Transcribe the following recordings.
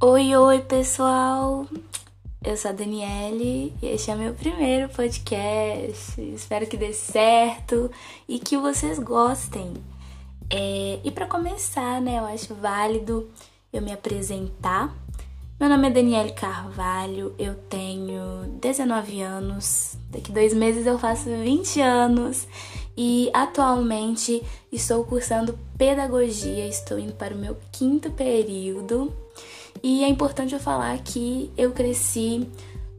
Oi, oi, pessoal! Eu sou a Daniele e este é meu primeiro podcast. Espero que dê certo e que vocês gostem. É, e para começar, né, eu acho válido eu me apresentar. Meu nome é Daniele Carvalho, eu tenho 19 anos, daqui dois meses eu faço 20 anos e atualmente estou cursando pedagogia, estou indo para o meu quinto período. E é importante eu falar que eu cresci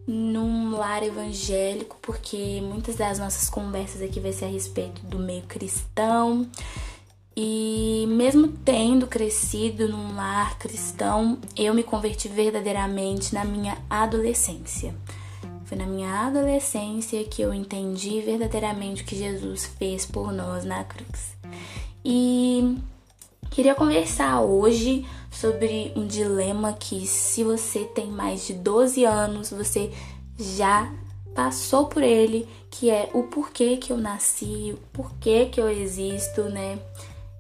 num lar evangélico, porque muitas das nossas conversas aqui vai ser a respeito do meio cristão. E mesmo tendo crescido num lar cristão, eu me converti verdadeiramente na minha adolescência. Foi na minha adolescência que eu entendi verdadeiramente o que Jesus fez por nós na cruz. E queria conversar hoje sobre um dilema que, se você tem mais de 12 anos, você já passou por ele, que é o porquê que eu nasci, o porquê que eu existo, né?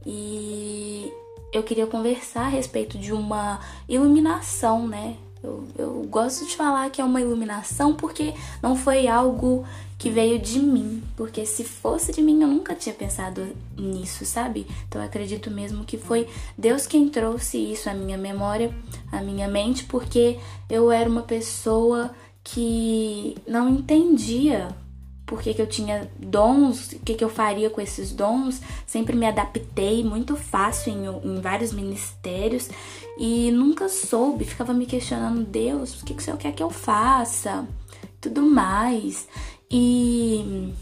E eu queria conversar a respeito de uma iluminação, né? Eu, eu gosto de falar que é uma iluminação porque não foi algo que veio de mim, porque se fosse de mim eu nunca tinha pensado nisso, sabe? Então eu acredito mesmo que foi Deus quem trouxe isso à minha memória, à minha mente, porque eu era uma pessoa que não entendia por que, que eu tinha dons, o que, que eu faria com esses dons. Sempre me adaptei muito fácil em, em vários ministérios e nunca soube, ficava me questionando, Deus, o que, que o Senhor quer que eu faça? Tudo mais. E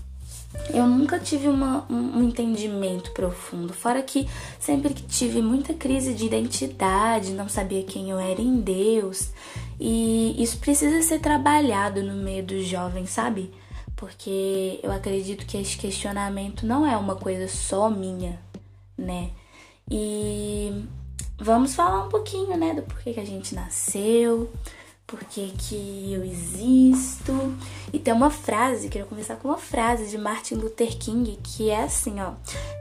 eu nunca tive uma, um, entendimento profundo. Fora que sempre que tive muita crise de identidade, não sabia quem eu era em Deus. E isso precisa ser trabalhado no meio dos jovens, sabe? Porque eu acredito que esse questionamento não é uma coisa só minha, né? E vamos falar um pouquinho, né, do porquê que a gente nasceu, por que, eu existo. E tem uma frase, quero começar com uma frase de Martin Luther King que é assim, ó: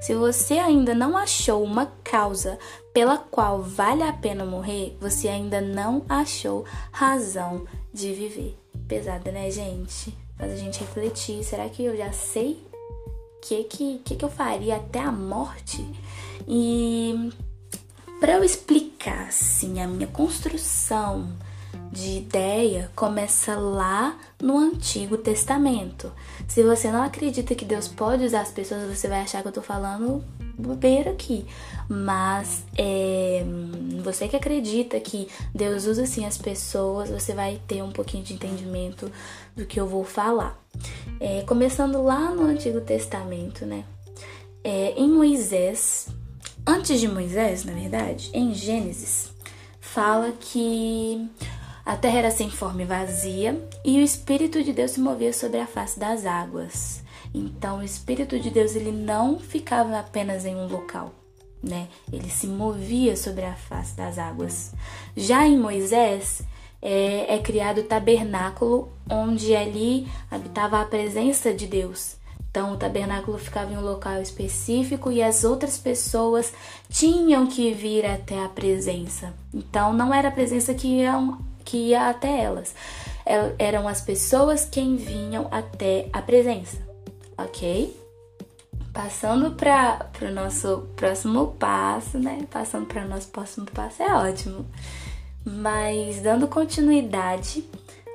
Se você ainda não achou uma causa pela qual vale a pena morrer, você ainda não achou razão de viver. Pesada, né, gente? Faz a gente refletir, será que eu já sei o que, que, que, que eu faria até a morte? E para eu explicar assim a minha construção de ideia começa lá no Antigo Testamento. Se você não acredita que Deus pode usar as pessoas, você vai achar que eu tô falando bobeira aqui. Mas é, você que acredita que Deus usa assim as pessoas, você vai ter um pouquinho de entendimento do que eu vou falar. É, começando lá no Antigo Testamento, né? É, em Moisés, antes de Moisés, na verdade, em Gênesis, fala que a terra era sem forma e vazia, e o Espírito de Deus se movia sobre a face das águas. Então, o Espírito de Deus ele não ficava apenas em um local, né? Ele se movia sobre a face das águas. Já em Moisés é, é criado o tabernáculo, onde ali habitava a presença de Deus. Então, o tabernáculo ficava em um local específico e as outras pessoas tinham que vir até a presença. Então, não era a presença que iam que ia até elas. É, eram as pessoas quem vinham até a presença, ok? Passando para o nosso próximo passo, né? Passando para o nosso próximo passo é ótimo. Mas dando continuidade,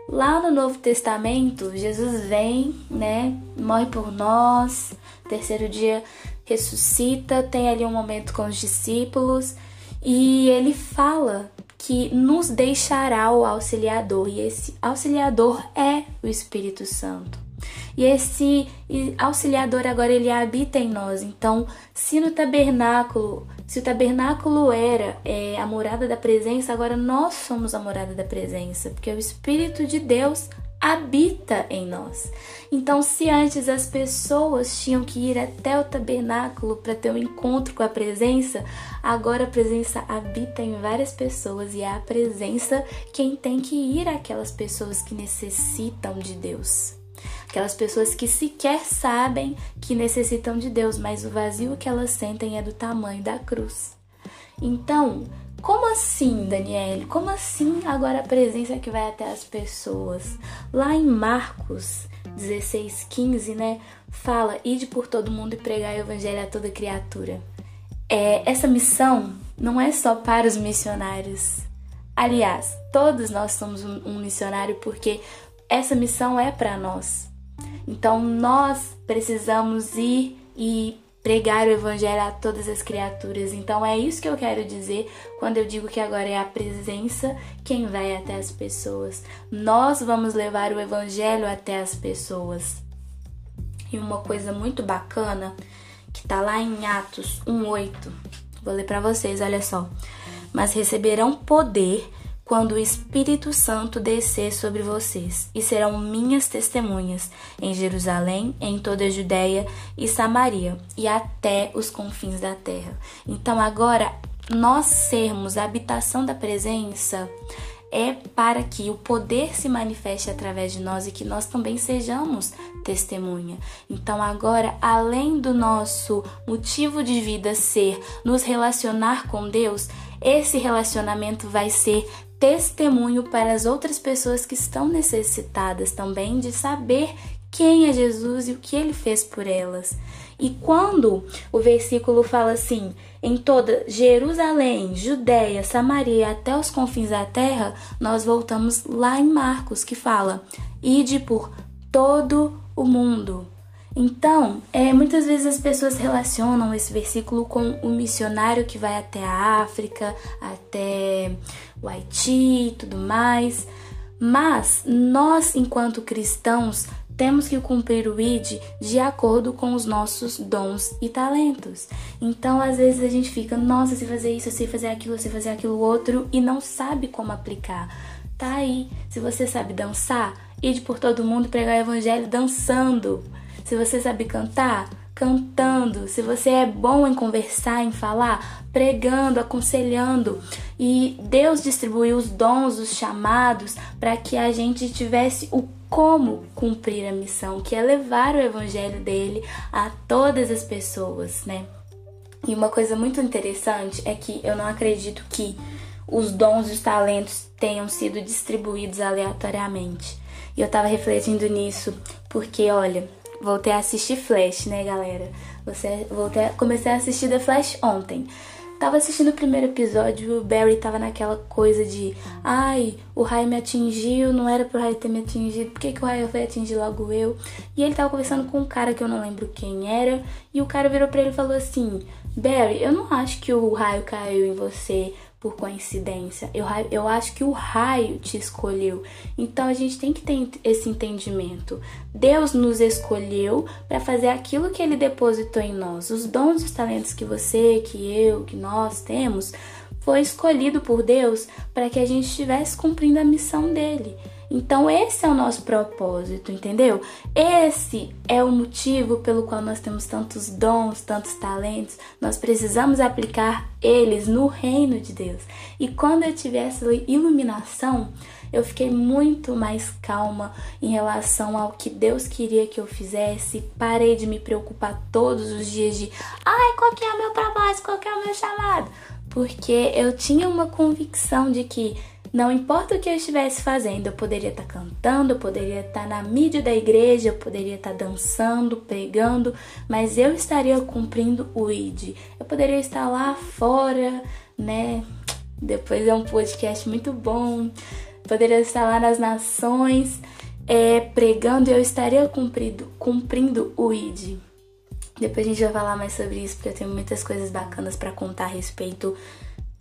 lá no Novo Testamento, Jesus vem, né? Morre por nós, terceiro dia ressuscita, tem ali um momento com os discípulos e ele fala que nos deixará o auxiliador, e esse auxiliador é o Espírito Santo. E esse auxiliador agora ele habita em nós. Então, se no tabernáculo, se o tabernáculo era é, a morada da presença, agora nós somos a morada da presença, porque o Espírito de Deus habita em nós. Então, se antes as pessoas tinham que ir até o tabernáculo para ter um encontro com a presença, agora a presença habita em várias pessoas e é a presença quem tem que ir àquelas pessoas que necessitam de Deus. Aquelas pessoas que sequer sabem que necessitam de Deus, mas o vazio que elas sentem é do tamanho da cruz. Então, como assim, Daniele? Como assim agora a presença que vai até as pessoas? Lá em Marcos 16, 15, né? Fala, ide por todo mundo e pregar o evangelho a toda criatura. É, essa missão não é só para os missionários. Aliás, todos nós somos um, um missionário porque essa missão é para nós. Então nós precisamos ir e pregar o evangelho a todas as criaturas. Então é isso que eu quero dizer quando eu digo que agora é a presença quem vai até as pessoas. Nós vamos levar o evangelho até as pessoas. E uma coisa muito bacana que tá lá em Atos 1:8. Vou ler para vocês, olha só. Mas receberão poder quando o Espírito Santo descer sobre vocês, e serão minhas testemunhas em Jerusalém, em toda a Judéia e Samaria, e até os confins da terra. Então, agora, nós sermos a habitação da presença é para que o poder se manifeste através de nós e que nós também sejamos testemunha. Então, agora, além do nosso motivo de vida ser nos relacionar com Deus, esse relacionamento vai ser testemunho para as outras pessoas que estão necessitadas também de saber quem é Jesus e o que ele fez por elas. E quando o versículo fala assim, em toda Jerusalém, Judéia, Samaria, até os confins da terra, nós voltamos lá em Marcos, que fala: ide por todo o mundo. Então, é, muitas vezes as pessoas relacionam esse versículo com o missionário que vai até a África, até o Haiti e tudo mais. Mas nós, enquanto cristãos, temos que cumprir o ID de acordo com os nossos dons e talentos. Então, às vezes a gente fica, nossa, sei fazer isso, sei fazer aquilo, sei fazer aquilo outro e não sabe como aplicar. Tá aí. Se você sabe dançar, ide por todo mundo pregar o evangelho dançando. Se você sabe cantar, cantando. Se você é bom em conversar, em falar, pregando, aconselhando. E Deus distribuiu os dons, os chamados, para que a gente tivesse o como cumprir a missão, que é levar o evangelho dele a todas as pessoas, né? E uma coisa muito interessante é que eu não acredito que os dons e os talentos tenham sido distribuídos aleatoriamente. E eu tava refletindo nisso porque, olha, voltei a assistir Flash, né, galera? Você, voltei, comecei a assistir The Flash ontem. Tava assistindo o primeiro episódio, o Barry tava naquela coisa de ai, o raio me atingiu, não era pro raio ter me atingido, por que, que o raio foi atingir logo eu? E ele tava conversando com um cara que eu não lembro quem era, e o cara virou pra ele e falou assim: Barry, eu não acho que o raio caiu em você por coincidência. Eu, eu acho que o raio te escolheu. Então a gente tem que ter esse entendimento. Deus nos escolheu para fazer aquilo que ele depositou em nós. Os dons e os talentos que você, que eu, que nós temos, foi escolhido por Deus para que a gente estivesse cumprindo a missão dele. Então, esse é o nosso propósito, entendeu? Esse é o motivo pelo qual nós temos tantos dons, tantos talentos. Nós precisamos aplicar eles no reino de Deus. E quando eu tive essa iluminação, eu fiquei muito mais calma em relação ao que Deus queria que eu fizesse. Parei de me preocupar todos os dias de, ai, qual que é o meu propósito, qual que é o meu chamado? Porque eu tinha uma convicção de que não importa o que eu estivesse fazendo, eu poderia estar cantando, eu poderia estar na mídia da igreja, eu poderia estar dançando, pregando, mas eu estaria cumprindo o ID. Eu poderia estar lá fora, né? Depois é um podcast muito bom. Poderia estar lá nas nações, é, pregando e eu estaria cumprindo, cumprindo o ID. Depois a gente vai falar mais sobre isso, porque eu tenho muitas coisas bacanas para contar a respeito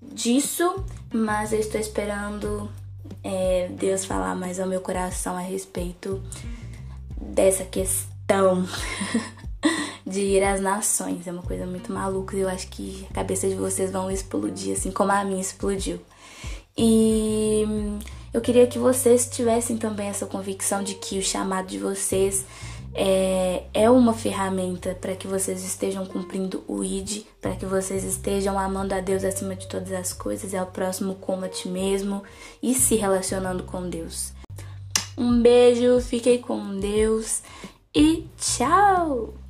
disso, mas eu estou esperando é, Deus falar mais ao meu coração a respeito dessa questão de ir às nações. É uma coisa muito maluca e eu acho que a cabeça de vocês vão explodir, assim como a minha explodiu. E eu queria que vocês tivessem também essa convicção de que o chamado de vocês é, é uma ferramenta para que vocês estejam cumprindo o ID, para que vocês estejam amando a Deus acima de todas as coisas, é o próximo como a ti mesmo e se relacionando com Deus. Um beijo, fiquei com Deus e tchau!